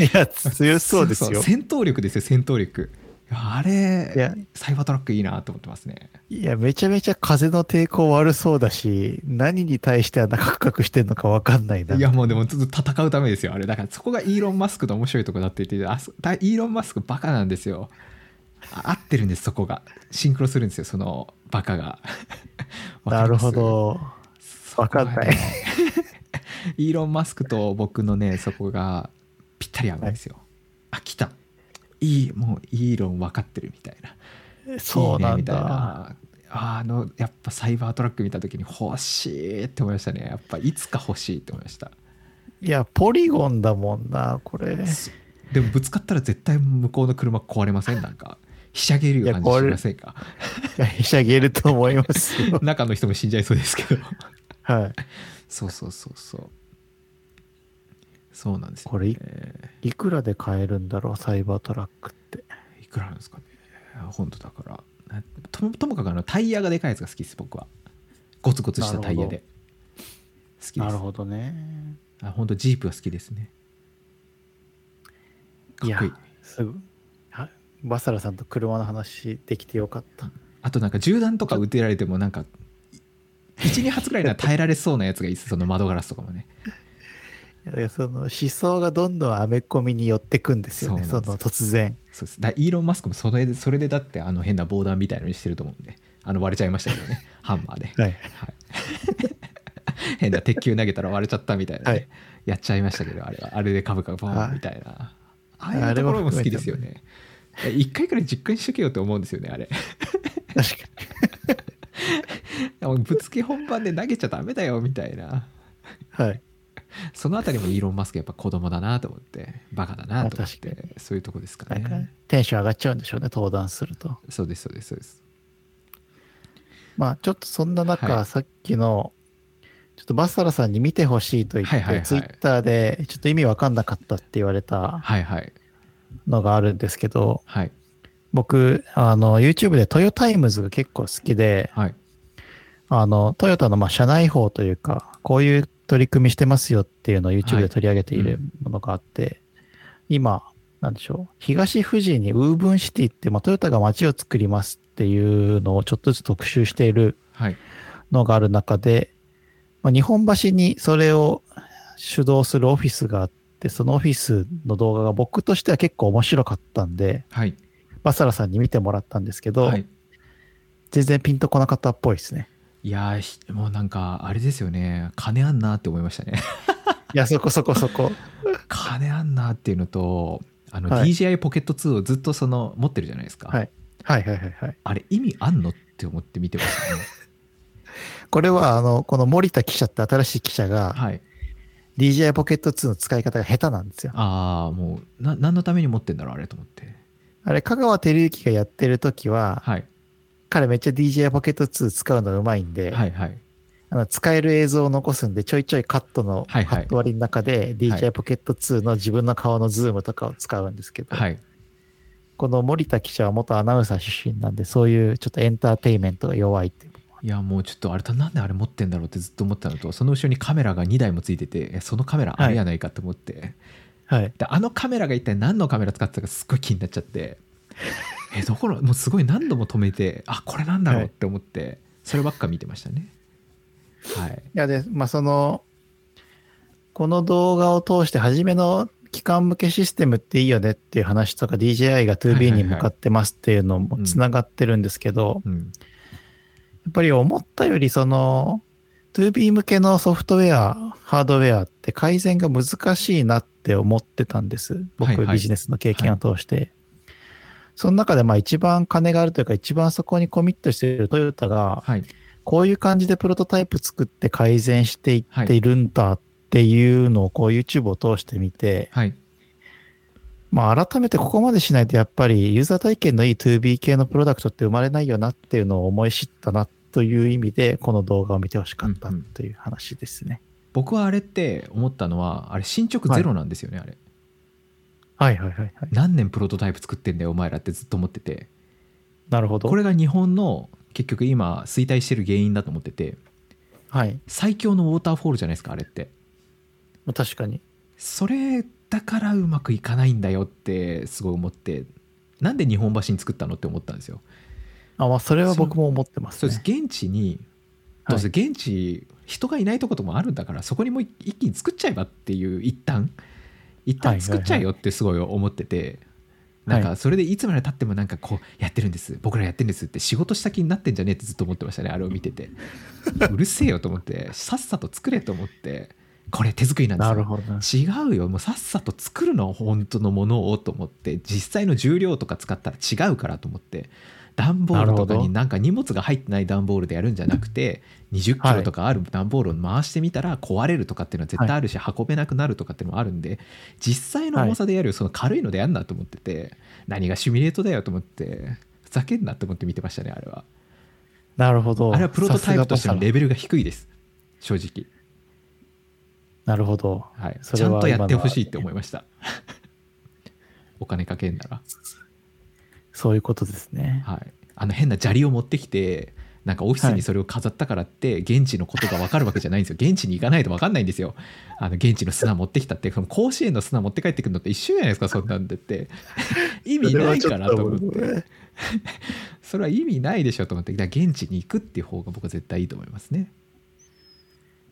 いや、強そうですよ。戦闘力ですよ戦闘力あれいや。サイバートラックいいなと思ってますね。いや、めちゃめちゃ風の抵抗悪そうだし、何に対してあんなカクカクしてんのかわかんないな。いやもうでもずっと戦うためですよあれ。だからそこがイーロン・マスクの面白いとこだって言ってあイーロン・マスクバカなんですよ。あ合ってるんですそこが。シンクロするんですよそのバカが。なるほど。そこがね。わかんない。イーロン・マスクと僕のねそこがぴったり合うんですよ、あ来たいいもうイーロン分かってるみたいな。そうないんいねみたいだ。なあのやっぱサイバートラック見た時に欲しいって思いましたね。やっぱいつか欲しいって思いました。いや、ポリゴンだもんな、これ。でもぶつかったら絶対向こうの車壊れません？なんか。ひしゃげるような感じしませんか？ひしゃげると思いますよ。中の人も死んじゃいそうですけど。はい。そうそうそうそうそうなんですよ、ね、これいいくらで買えるんだろう、サイバートラックって。いくらなんですかね。本当だから。なとともかくあのタイヤがでかいやつが好きです僕は。ゴツゴツしたタイヤで。好きです。なるほどね。あ本当ジープが好きですね。かっこいい、すぐ。はバサラさんと車の話できてよかった。あとなんか銃弾とか撃てられてもなんか12発ぐらいなら耐えられそうなやつがいいです。その窓ガラスとかもねその思想がどんどんアメコミに寄ってくんですよね、その突然。そうです。だイーロン・マスクもそれでそれでだってあの変な防弾みたいのにしてると思うんであの割れちゃいましたけどね ハンマーで、はい。はい、変な鉄球投げたら割れちゃったみたいな、ねはい。やっちゃいましたけどあれは。あれで株価がボーンみたいな。ああいうところも好きですよね。一回くらい実家にしとけよって思うんですよねあれ。ぶつけ本番で投げちゃダメだよみたいな。に。はい。そのあたりもイーロン・マスクやっぱ子供だなと思ってバカだなと思ってそういうとこですかね。テンション上がっちゃうんでしょうね、登壇すると。そうですそうですそうです。まあ、ちょっとそんな中、はい。さっきの、ちょっとバッサラさんに見てほしいと言って、はいはいはい。ツイッターでちょっと意味わかんなかったって言われたはいはい。のがあるんですけど、はい。僕、あの、YouTube でトヨタイムズが結構好きで、はい。あの、トヨタのまあ社内報というか、こういう取り組みしてますよっていうのを YouTube で取り上げているものがあって、今、なんでしょう、東富士にウーブンシティって、まあ、トヨタが街を作りますっていうのをちょっとずつ特集しているはい。のがある中で、まあ、日本橋にそれを主導するオフィスがあって、そのオフィスの動画が僕としては結構面白かったんで、はい。バサラさんに見てもらったんですけど、はい。全然ピンとこなかったっぽいですね。いやもうなんかあれですよね。金あんなって思いましたね。いや、そこそこそこ。金あんなっていうのとあの、はい。DJI ポケット2をずっとその持ってるじゃないですか、はい。はいはいはいはい。あれ意味あんのって思って見てましたね。これは、あの、この森田記者って新しい記者が、はい。DJI ポケット2の使い方が下手なんですよ。ああもうな何のために持ってんだろうあれと思って。あれ、香川照之がやってる時は、はい彼めっちゃ DJI ポケット2使うのうまいんで、はいはい。あの使える映像を残すんで、ちょいちょいカットの、カット割りの中で DJI ポケット2の自分の顔のズームとかを使うんですけど、はい。この森田記者は元アナウンサー出身なんで、そういうちょっとエンターテインメントが弱いっていう。いやもうちょっとあれだなんであれ持ってんだろうってずっと思ってたのとその後ろにカメラが2台もついててえそのカメラあれやないかと思って、はい。であのカメラが一体何のカメラ使ってたかすっごい気になっちゃってえどこのもうすごい何度も止めてあこれなんだろうって思って、そればっか見てましたね。はい。いやで、まあ、その、この動画を通して、初めの機関向けシステムっていいよねっていう話とか、DJI が 2B に向かってますっていうのもつながってるんですけど、うん。やっぱり思ったより、その、2B 向けのソフトウェア、ハードウェアって改善が難しいなって思ってたんです。僕、はいはい。ビジネスの経験を通して。その中で、まあ一番金があるというか、一番そこにコミットしているトヨタが、はい。こういう感じでプロトタイプ作って改善していっているんだっっていうのをこう YouTube を通してみて、はい。まあ改めてここまでしないとやっぱりユーザー体験のいい 2B 系のプロダクトって生まれないよなっていうのを思い知ったなという意味で、この動画を見てほしかったうんうん。という話ですね。僕はあれって思ったのはあれ進捗ゼロなんですよね、あれはいはいはいはい。何年プロトタイプ作ってんだよお前らってずっと思っててなるほど。これが日本の結局今衰退してる原因だと思っててはい。最強のウォーターフォールじゃないですかあれってまあ確かに。それだからうまくいかないんだよってすごい思ってなんで日本橋に作ったのって思ったんですよあ、まあそれは僕も思ってますそうですね。現地にはいどうせ現地人がいないとこともあるんだからそこにもう一気に作っちゃえばっていう一旦一旦作っちゃえよってすごい思っててなんかそれでいつまでたってもなんかこうやってるんです。僕らやってるんですって仕事した気になってんじゃねえってずっと思ってましたねあれを見てて。うるせえよと思ってさっさと作れと思ってこれ手作りなんですよ。なるほどな。違うよ。もうさっさと作るの本当のものをと思って実際の重量とか使ったら違うからと思って段ボールとかになんか荷物が入ってない段ボールでやるんじゃなくて20キロとかある段ボールを回してみたら壊れるとかっていうのは絶対あるし運べなくなるとかっていうのもあるんで実際の重さでやるその軽いのでやんなと思ってて何がシミュレートだよと思ってふざけんなと思って見てましたねあれは。なるほど。あれはプロトタイプとしてのレベルが低いです。正直。なるほど。はい、ちゃんとやってほしいって思いました。お金かけんならそういうことですね。はい、あの変な砂利を持ってきてなんかオフィスにそれを飾ったからって現地のことが分かるわけじゃないんですよ。現地に行かないと分かんないんですよ。あの現地の砂持ってきたって。その甲子園の砂持って帰ってくるのって一緒じゃないですかそんなんでって。意味ないからと思って。それは意味ないでしょと思って。現地に行くっていう方が僕は絶対いいと思いますね、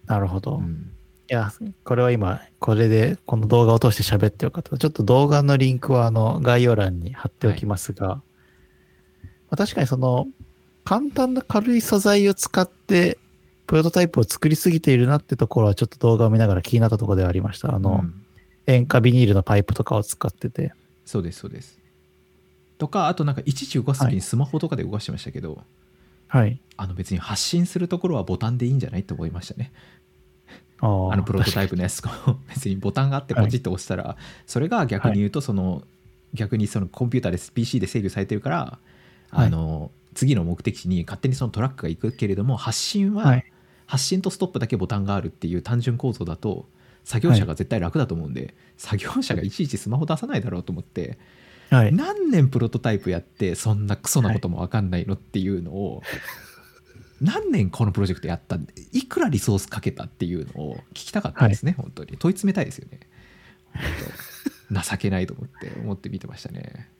なるほど。いうん、や、これは今、これでこの動画を通して喋ってよかった。ちょっと動画のリンクはあの概要欄に貼っておきますが、まあ確かにその簡単な軽い素材を使ってプロトタイプを作りすぎているなってところはちょっと動画を見ながら気になったところではありました。あの、うん塩化ビニールのパイプとかを使ってて。そうですそうですとかあとなんかいちいち動かす時にスマホとかで動かしてましたけど、はい。あの別に発信するところはボタンでいいんじゃないと思いましたねあのプロトタイプのやつと 別にボタンがあってポチッと押したら、それが逆に言うとその、逆にそのコンピューターで PC で制御されてるから、はい。あの次の目的地に勝手にそのトラックが行くけれども発信は、はい。発信とストップだけボタンがあるっていう単純構造だと作業者が絶対楽だと思うんで、作業者がいちいちスマホ出さないだろうと思ってはい。何年プロトタイプやってそんなクソなことも分かんないのっていうのを、何年このプロジェクトやったんでいくらリソースかけたっていうのを聞きたかったですね、本当に問い詰めたいですよね情けないと思って 思って見てましたね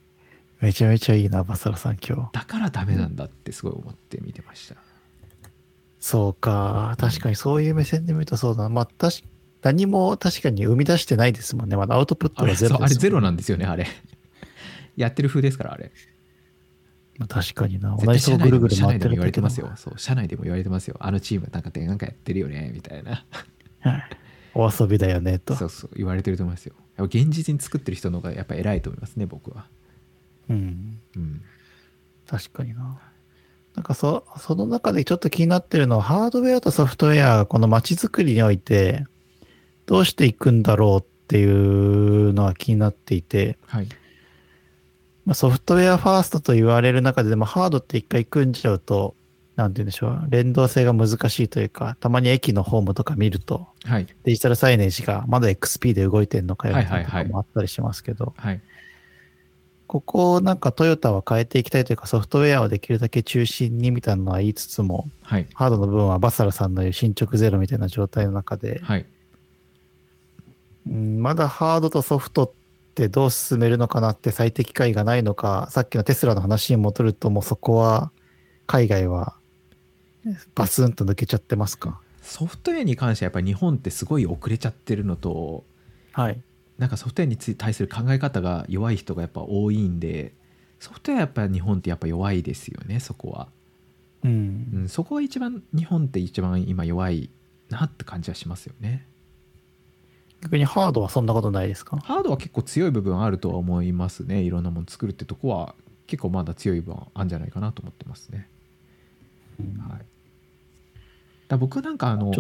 めちゃめちゃいいな、バサラさん今日。だからダメなんだってすごい思って見てましたそうか。確かにそういう目線で見るとそうだな。まあ、確か何も確かに生み出してないですもんね。まだアウトプットあれがゼロですもんそうあれゼロなんですよねあれやってる風ですからあれまあ確かにな。絶同じとこぐるぐる社回ってる言われてますよそう社内でも言われてますよあのチームなんかってなんかやってるよねみたいなはい。お遊びだよね、と。そうそう言われてると思いますよやっぱ現実に作ってる人の方がやっぱ偉いと思いますね僕はうん。うん確かにな。なんかそ、その中でちょっと気になってるのは、ハードウェアとソフトウェアがこの街づくりにおいて、どうしていくんだろうっていうのは気になっていて、はいまあ、ソフトウェアファーストと言われる中で、でもハードって一回組んじゃうと、なんて言うんでしょう、連動性が難しいというか、たまに駅のホームとか見ると、はい。デジタルサイネージがまだ XP で動いてんのかよみたいなとはいはいはい。かもあったりしますけど、はい。ここをなんかトヨタは変えていきたいというか、ソフトウェアをできるだけ中心にみたいなのは言いつつも、はい。ハードの部分はバサラさんの言う進捗ゼロみたいな状態の中で、はい。うんまだハードとソフトってどう進めるのかなって最適解がないのか、さっきのテスラの話に戻るともうそこは海外はバスンと抜けちゃってますか？ソフトウェアに関してはやっぱり日本ってすごい遅れちゃってるのとはい。なんかソフトウェアに対する考え方が弱い人がやっぱ多いんでソフトウェアやっぱ日本ってやっぱ弱いですよねそこは、う。うんん、そこが一番日本って一番今弱いなって感じはしますよね逆にハードはそんなことないですか？ハードは結構強い部分あるとは思いますね。いろんなもの作るってとこは結構まだ強い部分あるんじゃないかなと思ってますね。はい。だ僕なんかあの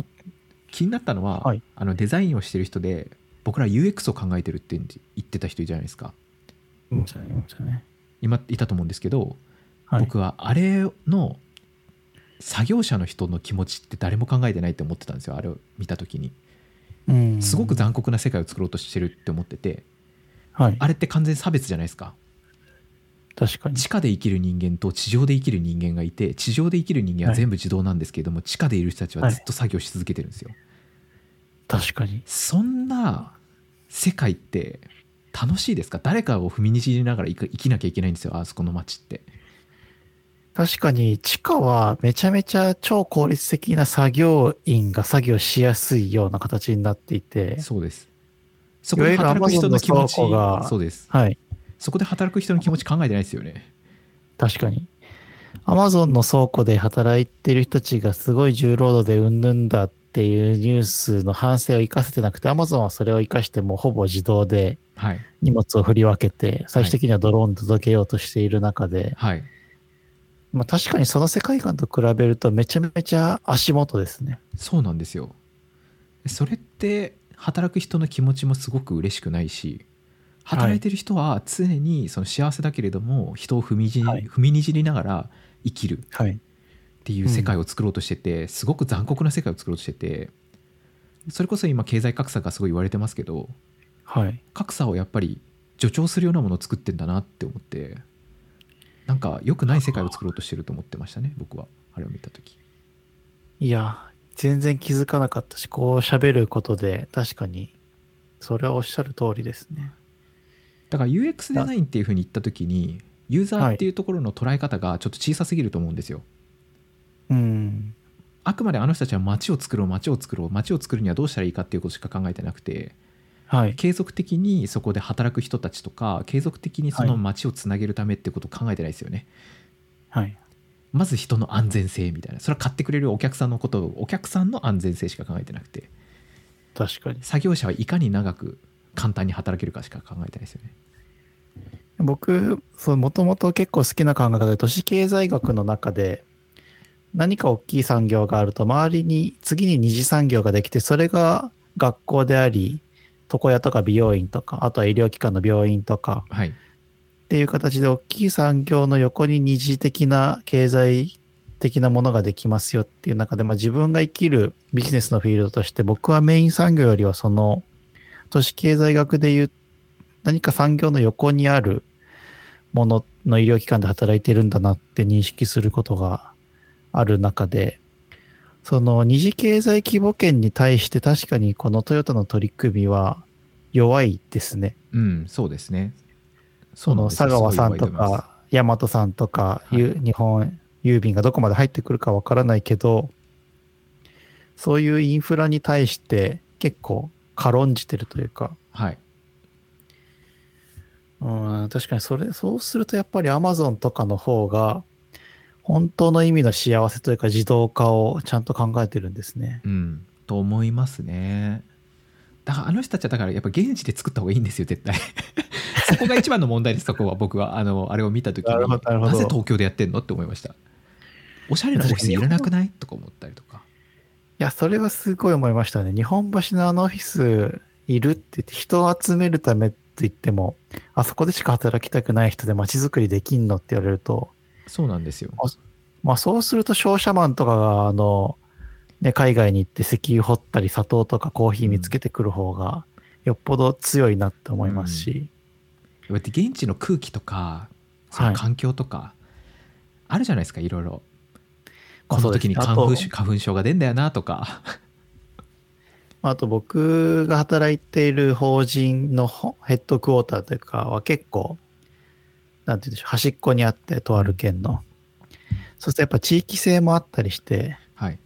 気になったのは、はい。あのデザインをしてる人で僕ら UX を考えてるって言ってた人いるじゃないですか。うん。今いたと思うんですけど、はい。僕はあれの作業者の人の気持ちって誰も考えてないって思ってたんですよ。あれを見た時に。うんすごく残酷な世界を作ろうとしてるって思っててはい。あれって完全差別じゃないですか？確かに。地下で生きる人間と地上で生きる人間がいて地上で生きる人間は全部自動なんですけれども、地下でいる人たちはずっと作業し続けてるんですよ、確かに。そんな世界って楽しいですか？誰かを踏みにじりながら生き生きなきゃいけないんですよあそこの街って確かに地下はめちゃめちゃ超効率的な作業員が作業しやすいような形になっていて、そうです。そこで働く人の気持ちがそうです。はい。そこで働く人の気持ち考えてないですよね。確かに。アマゾンの倉庫で働いてる人たちがすごい重労働でうんぬんだっていうニュースの反省を生かせてなくて、アマゾンはそれを生かしてもうほぼ自動ではい。荷物を振り分けて、最終的にはドローンに届けようとしている中で、はいまあ確かにその世界観と比べるとめちゃめちゃ足元ですね。そうなんですよそれって働く人の気持ちもすごく嬉しくないし働いてる人は常にその幸せだけれども人を踏みじり、はい踏みにじりながら生きるはい。っていう世界を作ろうとしてて、すごく残酷な世界を作ろうとしててそれこそ今経済格差がすごい言われてますけどはい。格差をやっぱり助長するようなものを作ってんだなって思ってなんか良くない世界を作ろうとしてると思ってましたね僕はあれを見た時いや、全然気づかなかったし、こう喋ることで確かに、それはおっしゃる通りですね。だから UX デザインっていうふうに言った時にユーザーっていうところの捉え方がちょっと小さすぎると思うんですよ、うん。あくまであの人たちは街を作ろう街を作ろう街を作るにはどうしたらいいかっていうことしか考えてなくてはい。継続的にそこで働く人たちとか継続的にその街をつなげるためってことを考えてないですよね、はい。まず人の安全性みたいなそれは買ってくれるお客さんのことをお客さんの安全性しか考えてなくて確かに。作業者はいかに長く簡単に働けるかしか考えてないですよね僕、もともと結構好きな考え方で、都市経済学の中で、何か大きい産業があると、周りに次に二次産業ができて、それが学校であり、床屋とか美容院とか、あとは医療機関の病院とかはい。っていう形で大きい産業の横に二次的な経済的なものができますよっていう中で、まあ、自分が生きるビジネスのフィールドとして僕はメイン産業よりはその都市経済学でいう何か産業の横にあるものの医療機関で働いてるんだなって認識することがある中で、その二次経済規模圏に対して確かにこのトヨタの取り組みは弱いですね。うんそうですね。その佐川さんとか、大和さんとか、ゆ日本郵便がどこまで入ってくるかわからないけど、そういうインフラに対して結構軽んじてるというか、はい。うん、確かにそれ、そうするとやっぱり Amazon とかの方が、本当の意味の幸せというか自動化をちゃんと考えてるんですね。うん。と思いますね。だからあの人たちはだからやっぱ現地で作った方がいいんですよ絶対。そこが一番の問題ですそこは。僕は。あのあれを見た時に。なぜ東京でやってんのって思いました。おしゃれなオフィスいらなくない？とか思ったりとか。いや、それはすごい思いましたね。日本橋のあのオフィスいるって言って人を集めるためって言っても、あそこでしか働きたくない人で街づくりできんのって言われると、そうなんですよ。まあそうすると商社マンとかが、あの、ね、海外に行って石油掘ったり砂糖とかコーヒー見つけてくる方が、よっぽど強いなって思いますし、やっぱり現地の空気とかその環境とか、あるじゃないですかいろいろ。まあこの時に花粉花粉症が出んだよなとか。あと僕が働いている法人のほヘッドクォーターというかは結構、なんて言うんでしょう、端っこにあって、とある県の。そうするとやっぱ地域性もあったりして、はい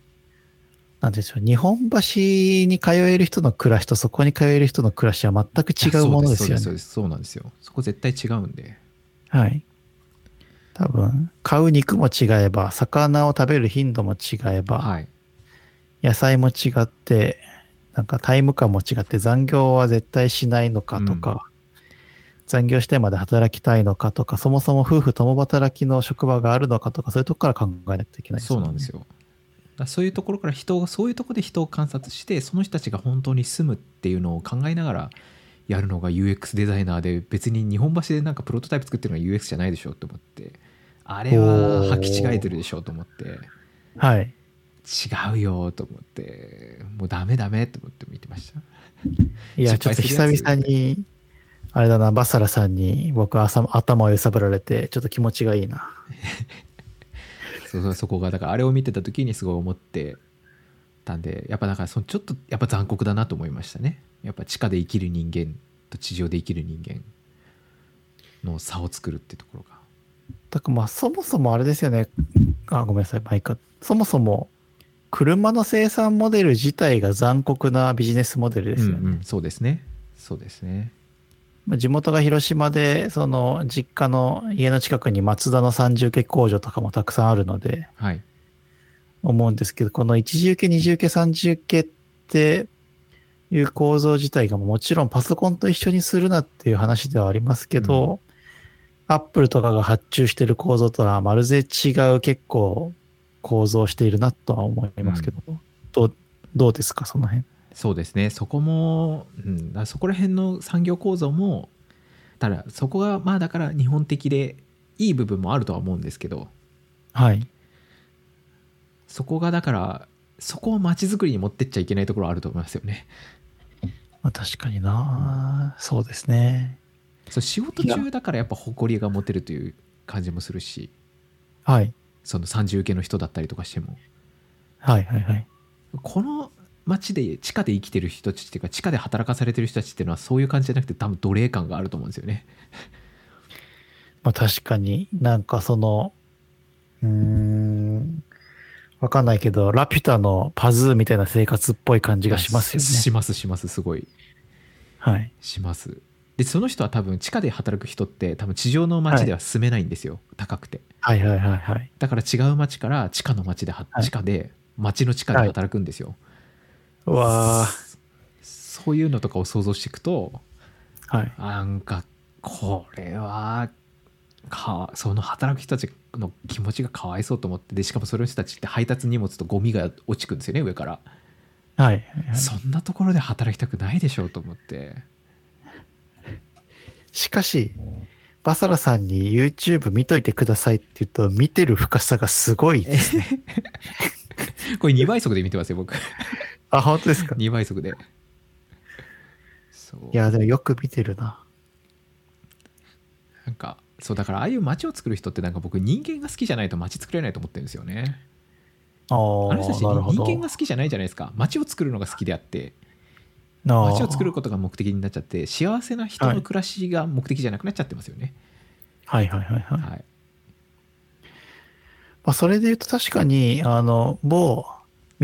なんて言うんでしょう、日本橋に通える人の暮らしとそこに通える人の暮らしは全く違うものですよね。そうですそうなんですよそこ絶対違うんではい。多分、買う肉も違えば、魚を食べる頻度も違えば、はい野菜も違って、なんかタイム感も違って残業は絶対しないのかとか、残業してまで働きたいのかとか、そもそも夫婦共働きの職場があるのかとか、そういうとこから考えないといけないそうなんです。よだそういうところから人をそういうところで人を観察してその人たちが本当に住むっていうのを考えながらやるのが UX デザイナーで別に日本橋でなんかプロトタイプ作ってるのが UX じゃないでしょと思ってあれは履き違えてるでしょと思ってはい。違うよと思ってもうダメダメと思って見てましたいや、ちょっと久々に、あれだな、バサラさんに僕朝頭を揺さぶられて、ちょっと気持ちがいいな。そうそうそこがだからあれを見てた時にすごい思ってたんでやっぱだからそのちょっとやっぱ残酷だなと思いましたねやっぱ地下で生きる人間と地上で生きる人間の差を作るってところがだからまあそもそもあれですよね。あ、ごめんなさい、マイク。そもそも車の生産モデル自体が残酷なビジネスモデルですよね。うんうん、そうですねそうですねまあ地元が広島で、その実家の家の近くにマツダの三重系工場とかもたくさんあるので、はい。思うんですけど、この一重系、二重系、三重系っていう構造自体がもちろんパソコンと一緒にするなっていう話ではありますけど、アップルとかが発注してる構造とはまるで違う結構構造をしているなとは思いますけど、どうどうですか、その辺？そうですねそこも、うん、そこら辺の産業構造もただそこがまあだから日本的でいい部分もあるとは思うんですけどはい。そこがだからそこを街づくりに持ってっちゃいけないところあると思いますよねまあ、確かになそうですね。そう仕事中だからやっぱ誇りが持てるという感じもするしはい。その三重受けの人だったりとかしてもはいはいはい。この街で地下で生きてる人たちっていうか地下で働かされてる人たちっていうのはそういう感じじゃなくて多分奴隷感があると思うんですよねまあ 確かになんかその、うーん、わかんないけど、ラピュタのパズーみたいな生活っぽい感じがしますよしね。ますしますすごいはい。しますでその人は多分地下で働く人って多分地上の街では住めないんですよ、高くてはいはいはいはい。だから違う街から地下の街でははい地下で街の地下で働くんですよ、うわそういうのとかを想像していくとーはい。なんかこれはかその働く人たちの気持ちがかわいそうと思ってでしかもその人たちって配達荷物とゴミが落ちてくんですよね上から、はいはいはい。そんなところで働きたくないでしょうと思ってしかし、バサラさんに YouTube 見といてくださいって言うと、見てる深さがすごいですね。これ2倍速で見てますよ僕あ、本当ですか？2倍速で。そう。いや、でもよく見てるな。なんかそうだからああいう街を作る人ってなんか僕人間が好きじゃないと街作れないと思ってるんですよね。ああの人たち。人間が好きじゃないじゃないですか。街を作るのが好きであって。街を作ることが目的になっちゃって幸せな人の暮らしが目的じゃなくなっちゃってますよね。はいはいはいはい。はい。まあ、それで言うと確かに、あの、某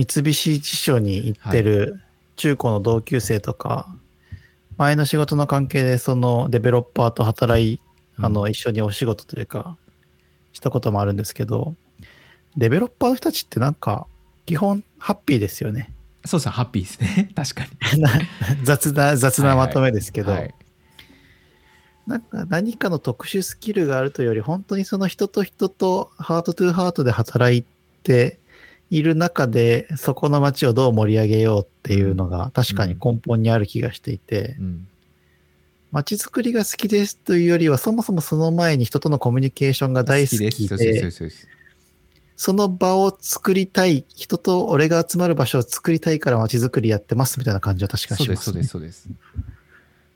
三菱地所に行ってる中高の同級生とか、前の仕事の関係でそのデベロッパーと働い、あの、一緒にお仕事というか、したこともあるんですけど、デベロッパーの人たちってなんか、基本ハッピーですよね。そうそうハッピーですね。確かに。な雑な、雑なまとめですけど、はいなんか何かの特殊スキルがあるというより、本当にその人と人とハートトゥーハートで働いている中で、そこの街をどう盛り上げようっていうのが確かに根本にある気がしていて、うん。街づくりが好きですというよりは、そもそもその前に人とのコミュニケーションが大好きで、その場を作りたい、人と俺が集まる場所を作りたいから街づくりやってますみたいな感じは確かにします、そうですそうね。ですそうです。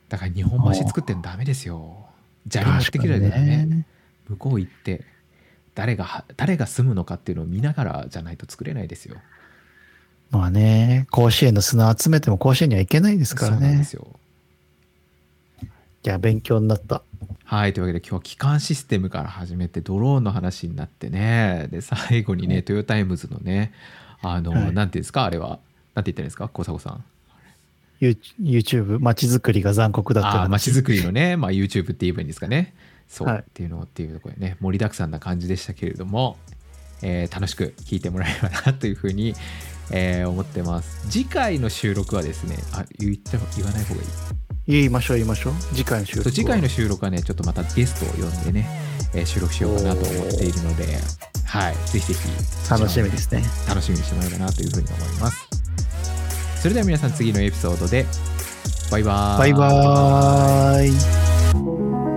だから日本橋作ってんのダメですよ。砂利持ってきてるよね向こう行って誰がは誰が住むのかっていうのを見ながらじゃないと作れないですよ。まあね、甲子園の砂集めても甲子園には行けないですからね。そうなんです。よ。いや、勉強になった。はいというわけで今日は基幹システムから始めてドローンの話になってね。で最後にねトヨタイムズのねあの、はい。なんていうんですか？あれは。なんて言ったらいいんですか？小迫さん。You- YouTube、街づくりが残酷だったああ街づくりのね、まあ、YouTube って言えばいいんですかねそう、はいっていうのっていうところでね盛りだくさんな感じでしたけれども、えー楽しく聞いてもらえればなというふうに、えー思ってます次回の収録はですねあ言って言わない方がいい言いましょう言いましょう。次回の収録次回の収録はねちょっとまたゲストを呼んでね、えー収録しようかなと思っているのではい、ぜひぜひ楽しみですね。楽しみにしてもらえればなというふうに思います。それでは皆さん次のエピソードでバイバーイ。バイバーイ。